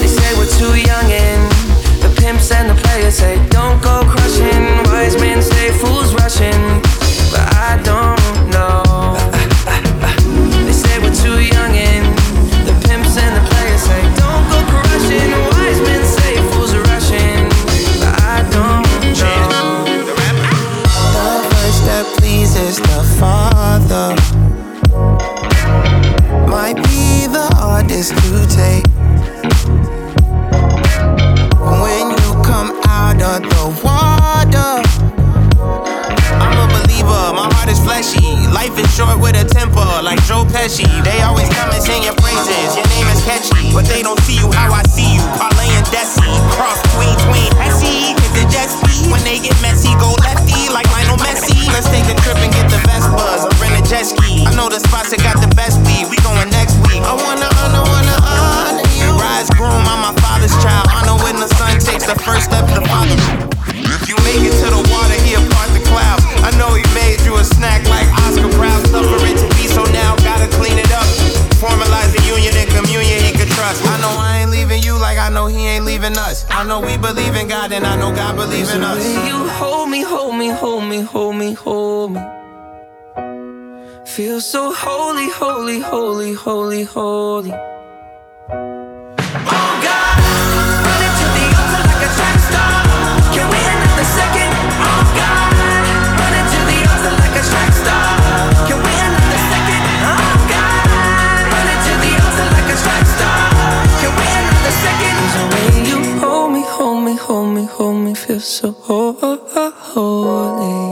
They say we're too young and the pimps and the players say don't go is the father. Might be the hardest to take. When you come out of the water, I'm a believer. My heart is fleshy. Life is short with a temper, like Joe Pesci. They always come and sing your praises. Your name is catchy, but they don't see you how I see you. us. I know we believe in God, and I know God believes in us. You hold me, hold me, hold me, hold me, hold me. Feel so holy, holy, holy, holy, holy. holy.